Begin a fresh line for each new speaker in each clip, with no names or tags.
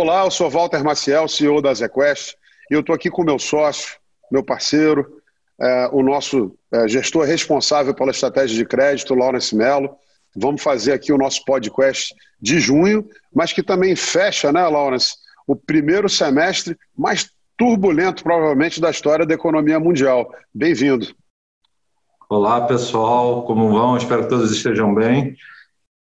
Olá, eu sou Walter Maciel, CEO da ZQuest, e eu estou aqui com meu sócio, meu parceiro, é, o nosso é, gestor responsável pela estratégia de crédito, Laurence Mello. Vamos fazer aqui o nosso podcast de junho, mas que também fecha, né, Laurence, o primeiro semestre mais turbulento, provavelmente, da história da economia mundial. Bem-vindo.
Olá, pessoal, como vão? Espero que todos estejam bem.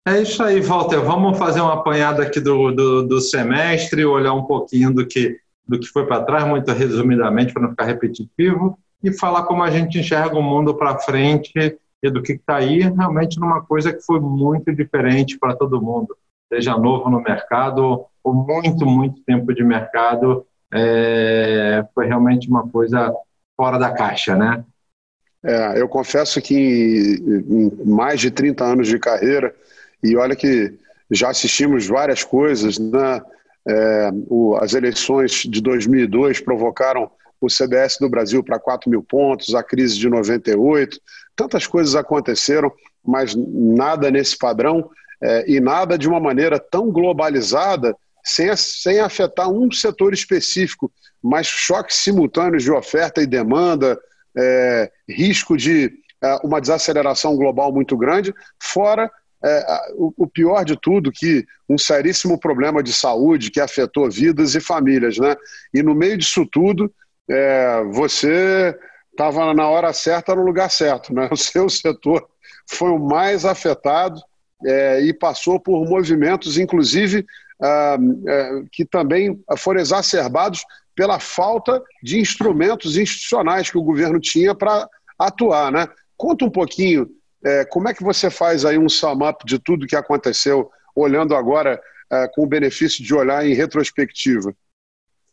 É isso aí, Walter. Vamos fazer uma apanhada aqui do, do, do semestre, olhar um pouquinho do que, do que foi para trás, muito resumidamente, para não ficar repetitivo, e falar como a gente enxerga o mundo para frente e do que está aí, realmente numa coisa que foi muito diferente para todo mundo, seja novo no mercado ou muito, muito tempo de mercado, é, foi realmente uma coisa fora da caixa, né?
É, eu confesso que em, mais de 30 anos de carreira, e olha que já assistimos várias coisas, né? É, o, as eleições de 2002 provocaram o CDS do Brasil para 4 mil pontos, a crise de 98, tantas coisas aconteceram, mas nada nesse padrão é, e nada de uma maneira tão globalizada, sem, sem afetar um setor específico, mas choques simultâneos de oferta e demanda, é, risco de é, uma desaceleração global muito grande, fora é, o, o, pior de tudo, que um seríssimo problema de saúde que afetou vidas e famílias, né? E no meio disso tudo, é, você estava na hora certa no lugar certo, né? O seu setor foi o mais afetado é, e passou por movimentos, inclusive, ah, é, que também foram exacerbados pela falta de instrumentos institucionais que o governo tinha para atuar, né? Conta um pouquinho é, como é que você faz aí um sum up de tudo que aconteceu, olhando agora é, com o benefício de olhar em retrospectiva?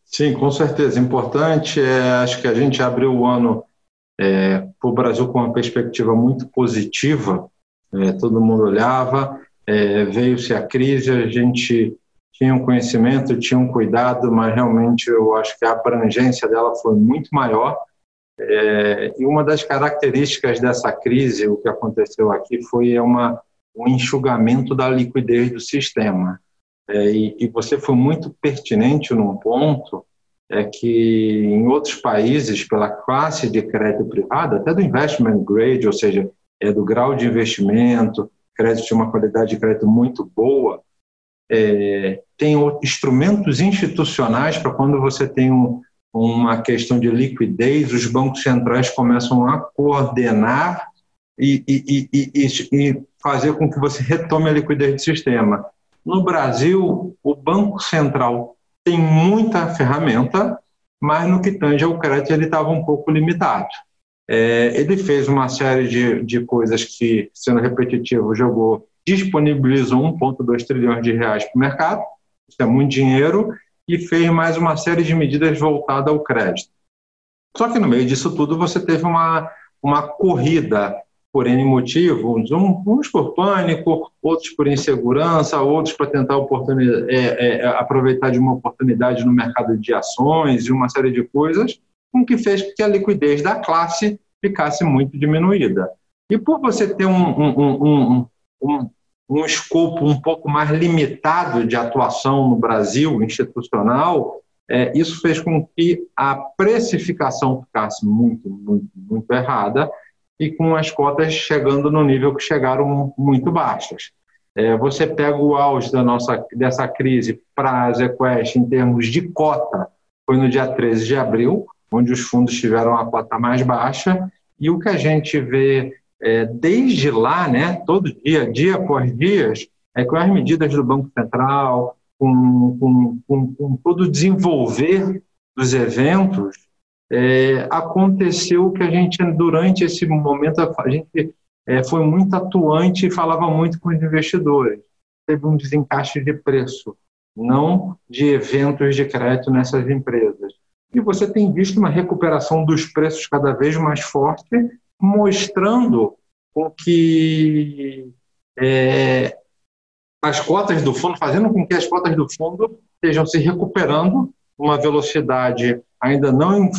Sim, com certeza. Importante, é, acho que a gente abriu o ano é, para o Brasil com uma perspectiva muito positiva, é, todo mundo olhava, é, veio-se a crise, a gente tinha um conhecimento, tinha um cuidado, mas realmente eu acho que a abrangência dela foi muito maior é, e uma das características dessa crise, o que aconteceu aqui, foi uma, um enxugamento da liquidez do sistema. É, e, e, você foi muito pertinente num ponto, é que em outros países, pela classe de crédito privado, até do investment grade, ou seja, é do grau de investimento, crédito de uma qualidade de crédito muito boa, é, tem instrumentos institucionais para quando você tem um, uma questão de liquidez, os bancos centrais começam a coordenar e, e, e, e, fazer com que você retome a liquidez do sistema. No Brasil, o Banco Central tem muita ferramenta, mas no que tange ao crédito ele estava um pouco limitado. É, ele fez uma série de, de coisas que, sendo repetitivo, jogou, disponibilizou 1,2 trilhões de reais para o mercado, isso é muito dinheiro, e fez mais uma série de medidas voltadas ao crédito. Só que no meio disso tudo você teve uma, uma corrida por N motivos, uns por pânico, outros por insegurança, outros para tentar é, é, aproveitar de uma oportunidade no mercado de ações e uma série de coisas, com que fez que a liquidez da classe ficasse muito diminuída. E por você ter um, um, um, um, um escopo um pouco mais limitado de atuação no Brasil institucional, é, isso fez com que a precificação ficasse muito, muito, muito errada e com as cotas chegando no nível que chegaram muito baixas. É, você pega o auge da nossa, dessa crise para a ZQuest em termos de cota, foi no dia 13 de abril, onde os fundos tiveram a cota mais baixa, e o que a gente vê é, desde lá, né, todo dia, dia após dia, é, com as medidas do Banco Central, com, com, com, com todo o desenvolver dos eventos, é, aconteceu que a gente, durante esse momento, a gente é, foi muito atuante e falava muito com os investidores. Teve um desencaixe de preço, não de eventos de crédito nessas empresas. E você tem visto uma recuperação dos preços cada vez mais forte mostrando com que é, as cotas do fundo, fazendo com que as cotas do fundo estejam se recuperando uma velocidade ainda não em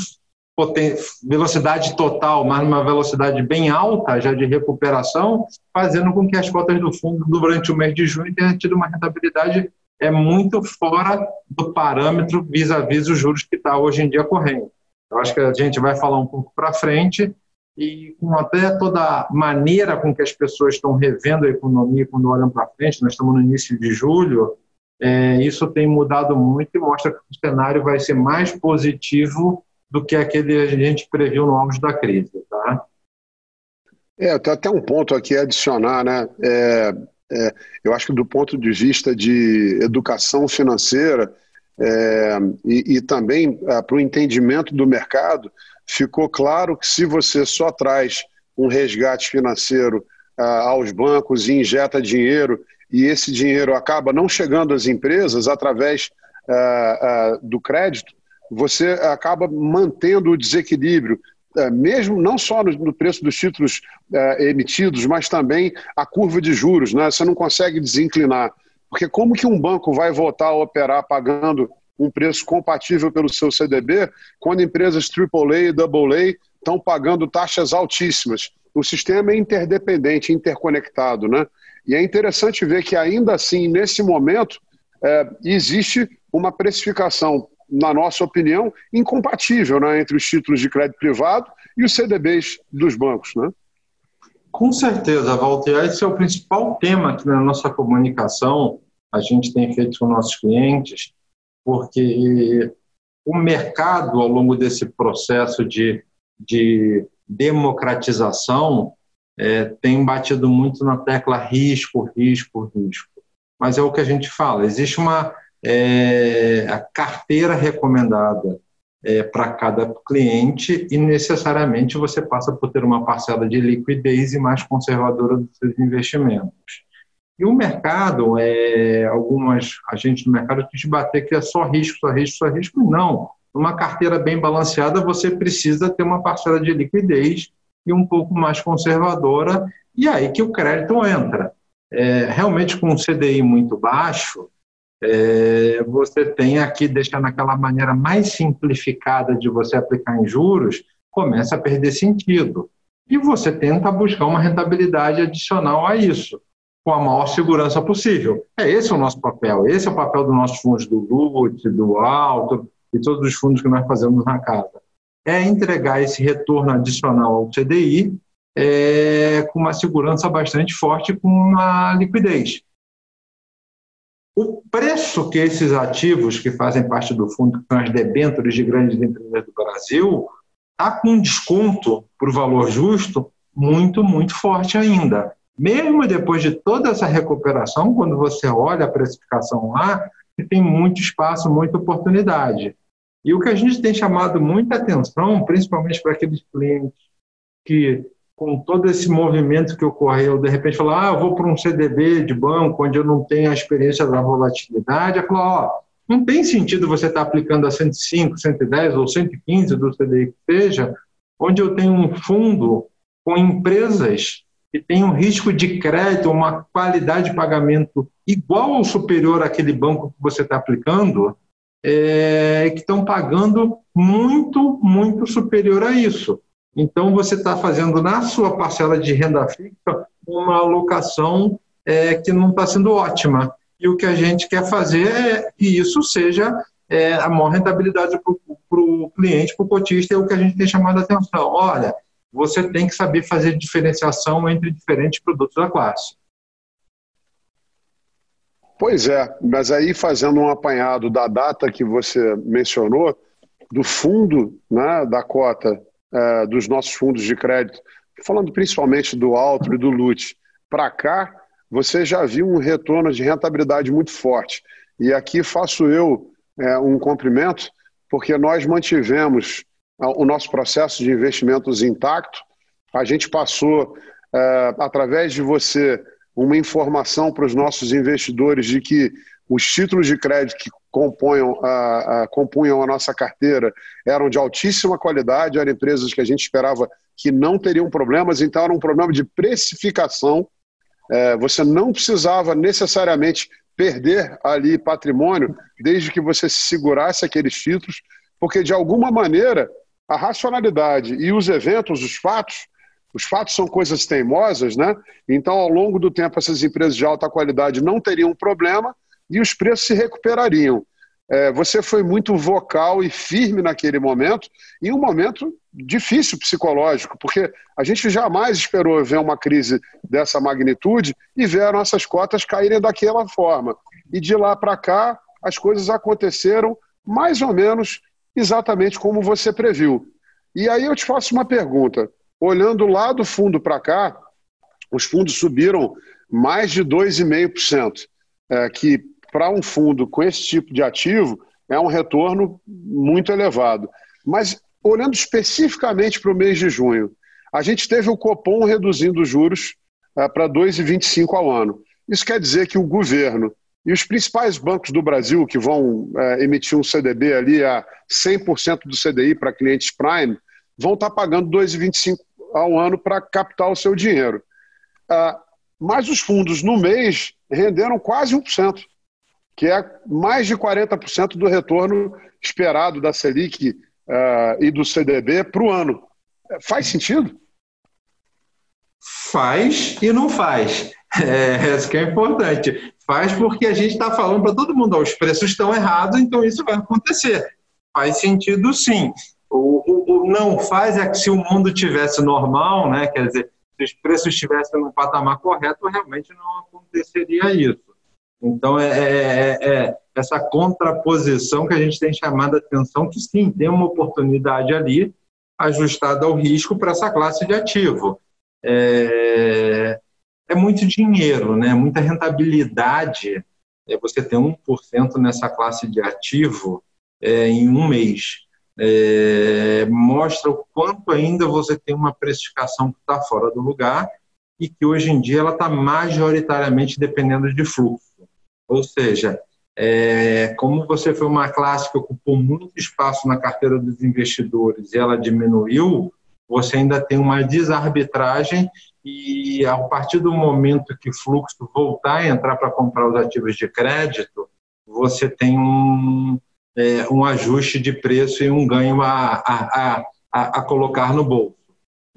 velocidade total, mas uma velocidade bem alta já de recuperação, fazendo com que as cotas do fundo durante o mês de junho tenham tido uma rentabilidade é muito fora do parâmetro vis-à-vis -vis os juros que está hoje em dia correndo. Eu acho que a gente vai falar um pouco para frente e com até toda a maneira com que as pessoas estão revendo a economia quando olham para frente, nós estamos no início de julho, é, isso tem mudado muito e mostra que o cenário vai ser mais positivo do que aquele que a gente previu no auge da crise. Tá?
É, tem até um ponto aqui a adicionar, né? É, é, eu acho que do ponto de vista de educação financeira é, e, e, também é, para o entendimento do mercado, ficou claro que se você só traz um resgate financeiro ah, aos bancos e injeta dinheiro e esse dinheiro acaba não chegando às empresas através ah, ah, do crédito, você acaba mantendo o desequilíbrio, eh, mesmo não só no, preço dos títulos eh, emitidos, mas também a curva de juros. Né? Você não consegue desinclinar. Porque como que um banco vai voltar a operar pagando um preço compatível pelo seu CDB, quando empresas AAA e AA estão pagando taxas altíssimas. O sistema é interdependente, interconectado. Né? E é interessante ver que, ainda assim, nesse momento, é, existe uma precificação, na nossa opinião, incompatível né, entre os títulos de crédito privado e os CDBs dos bancos. Né?
Com certeza, Walter. Esse é o principal tema aqui na nossa comunicação. A gente tem feito com nossos clientes porque o mercado, ao longo desse processo de, de democratização, é, tem batido muito na tecla risco, risco, risco. Mas é o que a gente fala, existe uma é, carteira recomendada é, para cada cliente e necessariamente você passa por ter uma parcela de liquidez e mais conservadora dos seus investimentos. E o mercado, é, algumas agentes do mercado te bater que é só risco, só risco, só risco. Não. Numa carteira bem balanceada, você precisa ter uma parcela de liquidez e um pouco mais conservadora, e aí que o crédito entra. É, realmente, com um CDI muito baixo, é, você tem aqui, deixando aquela maneira mais simplificada de você aplicar em juros, começa a perder sentido. E você tenta buscar uma rentabilidade adicional a isso com a maior segurança possível. É esse o nosso papel, esse é o papel dos nossos fundos do LUT, do Alto e todos os fundos que nós fazemos na casa. É entregar esse retorno adicional ao CDI é, com uma segurança bastante forte com uma liquidez. O preço que esses ativos que fazem parte do fundo, que são as debêntures de grandes empresas do Brasil, está com um desconto o valor justo muito, muito forte ainda. Mesmo depois de toda essa recuperação, quando você olha a precificação lá, tem muito espaço, muita oportunidade. E o que a gente tem chamado muita atenção, principalmente para aqueles clientes que, com todo esse movimento que ocorreu, de repente falar, ah, vou para um CDB de banco onde eu não tenho a experiência da volatilidade, é falar, ó, não tem sentido você estar aplicando a 105, 110 ou 115 do CDI que seja, onde eu tenho um fundo com empresas que tem um risco de crédito, uma qualidade de pagamento igual ou superior àquele banco que você está aplicando, é, que estão pagando muito, muito superior a isso. Então, você está fazendo na sua parcela de renda fixa uma alocação é, que não está sendo ótima. E o que a gente quer fazer é que isso seja é, a maior rentabilidade para o cliente, para o cotista, é o que a gente tem chamado a atenção. Olha, você tem que saber fazer diferenciação entre diferentes produtos da classe.
Pois é, mas aí fazendo um apanhado da data que você mencionou, do fundo né, da cota é, dos nossos fundos de crédito, falando principalmente do Alto e do LUT, para cá, você já viu um retorno de rentabilidade muito forte. E aqui faço eu é, um cumprimento, porque nós mantivemos o nosso processo de investimentos intacto. A gente passou, é, através de você, uma informação para os nossos investidores de que os títulos de crédito que compunham a, a, compunham a nossa carteira eram de altíssima qualidade, eram empresas que a gente esperava que não teriam problemas, então era um problema de precificação. É, você não precisava necessariamente perder ali patrimônio desde que você segurasse aqueles títulos, porque de alguma maneira a racionalidade e os eventos, os fatos, os fatos são coisas teimosas, né? Então, ao longo do tempo, essas empresas de alta qualidade não teriam problema, e os preços se recuperariam. É, você foi muito vocal e firme naquele momento, em um momento difícil psicológico, porque a gente jamais esperou ver uma crise dessa magnitude e ver as nossas cotas caírem daquela forma. E de lá para cá, as coisas aconteceram mais ou menos exatamente como você previu. E aí eu te faço uma pergunta. Olhando lá do fundo para cá, os fundos subiram mais de 2,5%, é, que para um fundo com esse tipo de ativo é um retorno muito elevado. Mas olhando especificamente para o mês de junho, a gente teve o Copom reduzindo os juros é, para 2,25 ao ano. Isso quer dizer que o governo e os principais bancos do Brasil que vão é, emitir um CDB ali a 100% do CDI para clientes Prime vão estar tá pagando 2,25 ao ano para captar o seu dinheiro. Ah, mas os fundos no mês renderam quase 1%, que é mais de 40% do retorno esperado da Selic ah, e do CDB para o ano. Faz sentido?
Faz e não faz. É, isso que é importante. Faz porque a gente está falando para todo mundo, ó, os preços estão errados, então isso vai acontecer. Faz sentido sim. O, o, o, não faz é que se o mundo tivesse normal, né, quer dizer, se os preços estivessem no patamar correto, realmente não aconteceria isso. Então, é, é, é, é essa contraposição que a gente tem chamado a atenção, que sim, tem uma oportunidade ali ajustada ao risco para essa classe de ativo. É, é muito dinheiro, né? muita rentabilidade. É você ter 1% nessa classe de ativo é, em um mês. É, mostra o quanto ainda você tem uma precificação que está fora do lugar e que hoje em dia ela está majoritariamente dependendo de fluxo. Ou seja, é, como você foi uma classe que ocupou muito espaço na carteira dos investidores e ela diminuiu, você ainda tem uma desarbitragem e a partir do momento que o fluxo voltar a entrar para comprar os ativos de crédito, você tem um, é, um ajuste de preço e um ganho a, a, a, a colocar no bolso.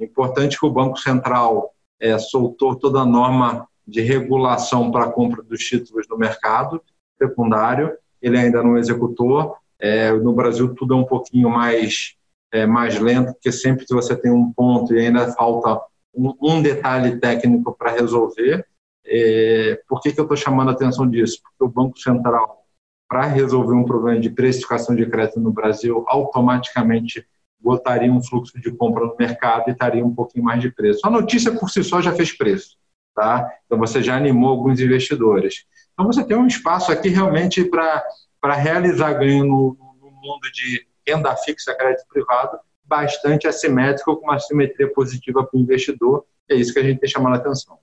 É importante que o Banco Central é, soltou toda a norma de regulação para a compra dos títulos no mercado secundário, ele ainda não executou. É, no Brasil tudo é um pouquinho mais é, mais lento, porque sempre que você tem um ponto e ainda falta um, detalhe técnico para resolver. É, por que, que eu estou chamando a atenção disso? Porque o Banco Central, para resolver um problema de precificação de crédito no Brasil, automaticamente botaria um fluxo de compra no mercado e estaria um pouquinho mais de preço. A notícia por si só já fez preço, tá? Então você já animou alguns investidores. Então você tem um espaço aqui realmente para realizar ganho no, no mundo de renda fixa, crédito privado, bastante assimétrico, com uma simetria positiva para o investidor. É isso que a gente tem chamado a atenção.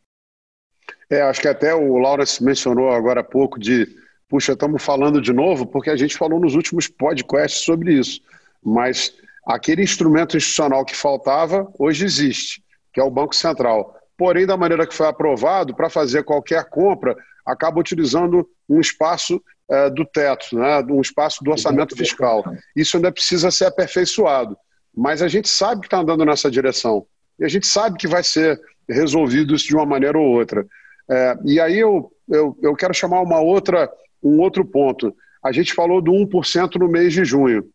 É, acho que até o Lawrence mencionou agora há pouco de, puxa, estamos falando de novo, porque a gente falou nos últimos podcasts sobre isso. Mas aquele instrumento institucional que faltava, hoje existe, que é o Banco Central. Porém, da maneira que foi aprovado, para fazer qualquer compra, acaba utilizando um espaço é, do teto, né, um espaço do orçamento fiscal. Isso ainda precisa ser aperfeiçoado. Mas a gente sabe que está andando nessa direção. E a gente sabe que vai ser resolvido isso de uma maneira ou outra. É, e aí eu, eu, eu quero chamar uma outra, um outro ponto. A gente falou do 1% no mês de junho,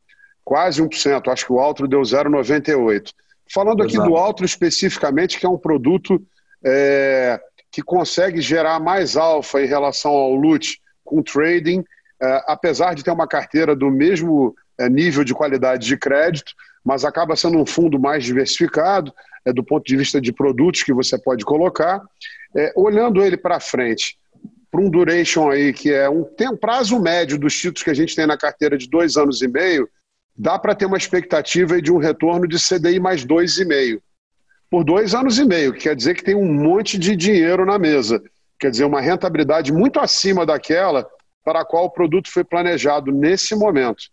quase 1%, acho que o Altro deu 0,98%. Falando aqui do Altro especificamente, que é um produto é, que consegue gerar mais alfa em relação ao LUT com trading, é, apesar de ter uma carteira do mesmo nível de qualidade de crédito, mas acaba sendo um fundo mais diversificado é, do ponto de vista de produtos que você pode colocar. É, olhando ele para frente, para um duration aí que é um, tem um prazo médio dos títulos que a gente tem na carteira de dois anos e meio, dá para ter uma expectativa de um retorno de CDI mais dois e meio por dois anos e meio, que quer dizer que tem um monte de dinheiro na mesa, quer dizer uma rentabilidade muito acima daquela para a qual o produto foi planejado nesse momento.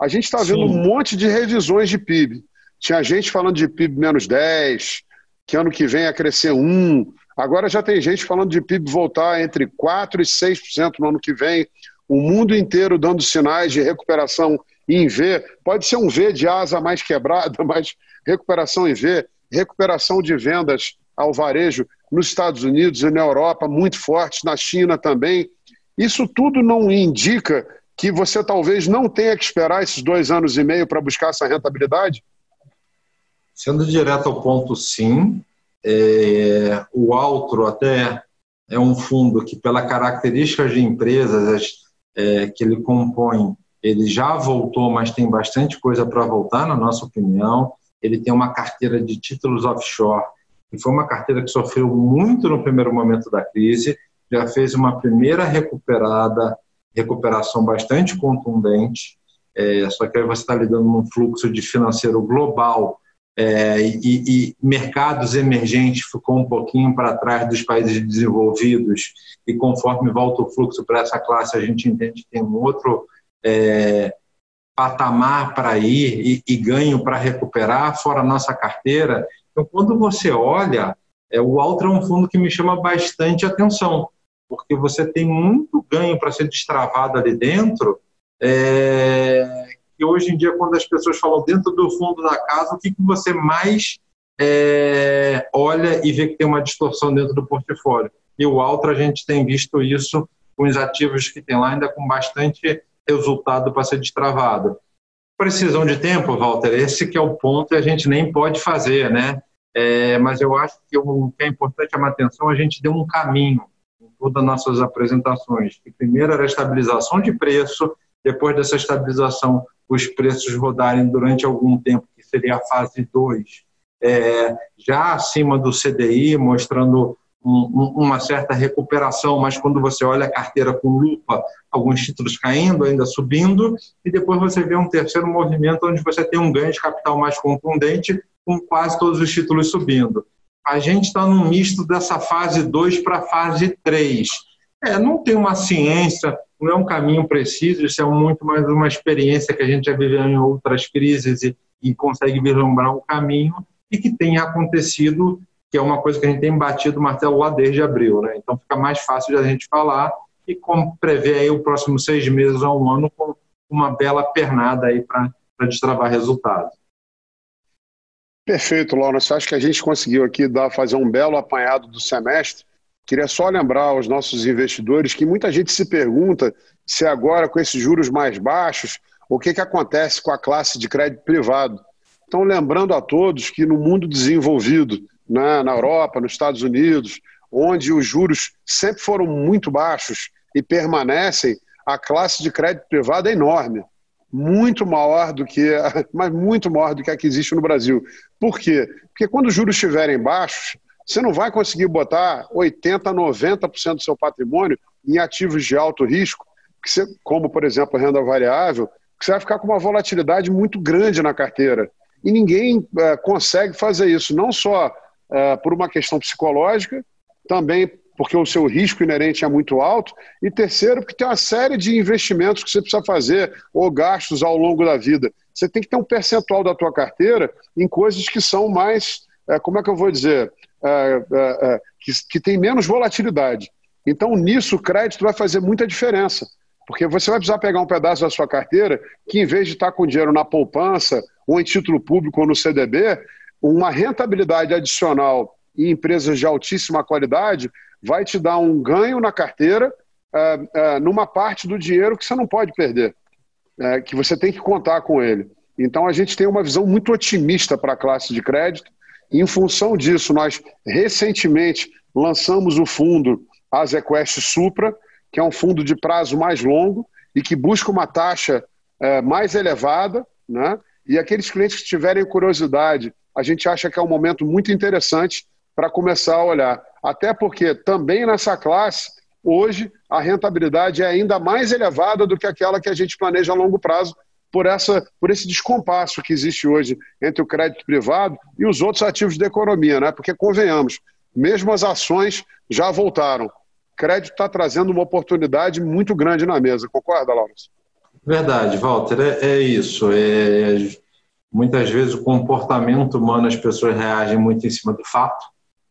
A gente está vendo um monte de revisões de PIB. Tinha gente falando de PIB menos 10, que ano que vem ia crescer 1. Agora já tem gente falando de PIB voltar entre 4% e 6% no ano que vem. O mundo inteiro dando sinais de recuperação em V. Pode ser um V de asa mais quebrada, mas recuperação em V. Recuperação de vendas ao varejo nos Estados Unidos e na Europa muito forte, na China também. Isso tudo não indica que você talvez não tenha que esperar esses dois anos e meio para buscar essa rentabilidade?
Sendo direto ao ponto, sim. É, o Altro até é um fundo que, pela característica de empresas é, que ele compõe, ele já voltou, mas tem bastante coisa para voltar, na nossa opinião. Ele tem uma carteira de títulos offshore, que foi uma carteira que sofreu muito no primeiro momento da crise, já fez uma primeira recuperada, recuperação bastante contundente, é, só que aí você está lidando num fluxo de financeiro global é, e, e, mercados emergentes ficou um pouquinho para trás dos países desenvolvidos e conforme volta o fluxo para essa classe a gente entende que tem um outro é, patamar para ir e, e ganho para recuperar fora a nossa carteira. Então quando você olha é, o Altra é um fundo que me chama bastante atenção porque você tem muito ganho para ser destravado ali dentro é, que hoje em dia, quando as pessoas falam dentro do fundo da casa, o que, que você mais é, olha e vê que tem uma distorção dentro do portfólio? E o Altra, a gente tem visto isso com os ativos que tem lá, ainda com bastante resultado para ser destravado. Precisão de tempo, Walter, esse que é o ponto e a gente nem pode fazer, né? É, mas eu acho que o que é importante chamar atenção, a gente deu um caminho em todas as nossas apresentações. Que primeiro era a estabilização de preço, depois dessa estabilização, os preços rodarem durante algum tempo, que seria a fase 2, é, já acima do CDI, mostrando um, uma certa recuperação, mas quando você olha a carteira com lupa, alguns títulos caindo, ainda subindo, e depois você vê um terceiro movimento onde você tem um ganho de capital mais contundente, com quase todos os títulos subindo. A gente está num misto dessa fase 2 para a fase 3. É, não tem uma ciência não é um caminho preciso, isso é muito mais uma experiência que a gente já viveu em outras crises e, e consegue vislumbrar um caminho e que tem acontecido, que é uma coisa que a gente tem batido o martelo lá desde abril. Né? Então fica mais fácil de a gente falar e como prever aí o próximo seis meses a um ano com uma bela pernada aí para destravar resultados.
Perfeito, Lawrence. Acho que a gente conseguiu aqui dar, fazer um belo apanhado do semestre Queria só lembrar aos nossos investidores que muita gente se pergunta se agora, com esses juros mais baixos, o que, que acontece com a classe de crédito privado. Então, lembrando a todos que no mundo desenvolvido, né, na Europa, nos Estados Unidos, onde os juros sempre foram muito baixos e permanecem, a classe de crédito privado é enorme. Muito maior do que, mas muito maior do que a que existe no Brasil. Por quê? Porque quando os juros estiverem baixos, você não vai conseguir botar 80%, 90% do seu patrimônio em ativos de alto risco, você, como, por exemplo, renda variável, que você vai ficar com uma volatilidade muito grande na carteira. E ninguém é, consegue fazer isso, não só é, por uma questão psicológica, também porque o seu risco inerente é muito alto, e terceiro, porque tem uma série de investimentos que você precisa fazer ou gastos ao longo da vida. Você tem que ter um percentual da tua carteira em coisas que são mais, é, como é que eu vou dizer, é, é, que, que tem menos volatilidade. Então, nisso, o crédito vai fazer muita diferença. Porque você vai precisar pegar um pedaço da sua carteira que, em vez de estar com dinheiro na poupança, ou em título público, ou no CDB, uma rentabilidade adicional em empresas de altíssima qualidade vai te dar um ganho na carteira numa parte do dinheiro que você não pode perder, que você tem que contar com ele. Então, a gente tem uma visão muito otimista para a classe de crédito em função disso, nós recentemente lançamos o fundo Azequest Supra, que é um fundo de prazo mais longo e que busca uma taxa mais elevada, né? E aqueles clientes que tiverem curiosidade, a gente acha que é um momento muito interessante para começar a olhar. Até porque também nessa classe, hoje, a rentabilidade é ainda mais elevada do que aquela que a gente planeja a longo prazo, por, essa, por esse descompasso que existe hoje entre o crédito privado e os outros ativos da economia, né? porque, convenhamos, mesmo as ações já voltaram. Crédito está trazendo uma oportunidade muito grande na mesa, concorda, Laura?
Verdade, Walter, é, é isso. É, muitas vezes o comportamento humano, as pessoas reagem muito em cima do fato.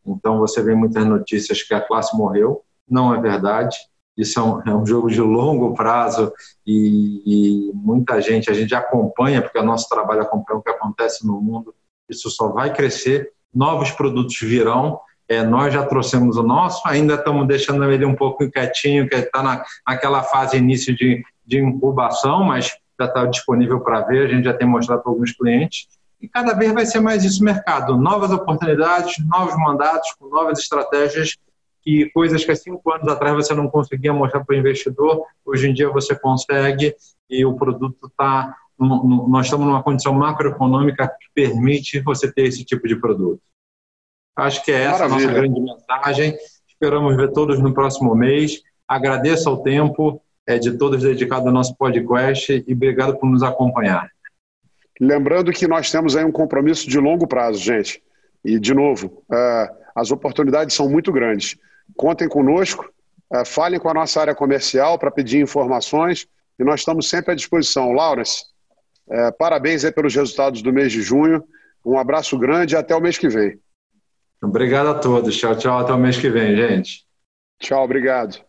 Então você vê muitas notícias que a classe morreu. Não é verdade. Isso é um, é um jogo de longo prazo e, e, muita gente, a gente acompanha, porque o nosso trabalho acompanha o que acontece no mundo, isso só vai crescer, novos produtos virão. É, nós já trouxemos o nosso, ainda estamos deixando ele um pouco quietinho, que está na, naquela fase início de, de incubação, mas já está disponível para ver, a gente já tem mostrado para alguns clientes. E cada vez vai ser mais isso mercado. Novas oportunidades, novos mandatos, com novas estratégias e coisas que há cinco anos atrás você não conseguia mostrar para o investidor, hoje em dia você consegue e o produto está. Nós estamos numa condição macroeconômica que permite você ter esse tipo de produto. Acho que é essa Maravilha. a nossa grande mensagem. Esperamos ver todos no próximo mês. Agradeço ao tempo é, de todos dedicados ao nosso podcast e obrigado por nos acompanhar.
Lembrando que nós temos aí um compromisso de longo prazo, gente. E, de novo, uh, as oportunidades são muito grandes. Contem conosco, uh, falem com a nossa área comercial para pedir informações e nós estamos sempre à disposição. Laurence, uh, parabéns pelos resultados do mês de junho. Um abraço grande e até o mês que vem.
Obrigado a todos. Tchau, tchau. Até o mês que vem, gente.
Tchau, obrigado.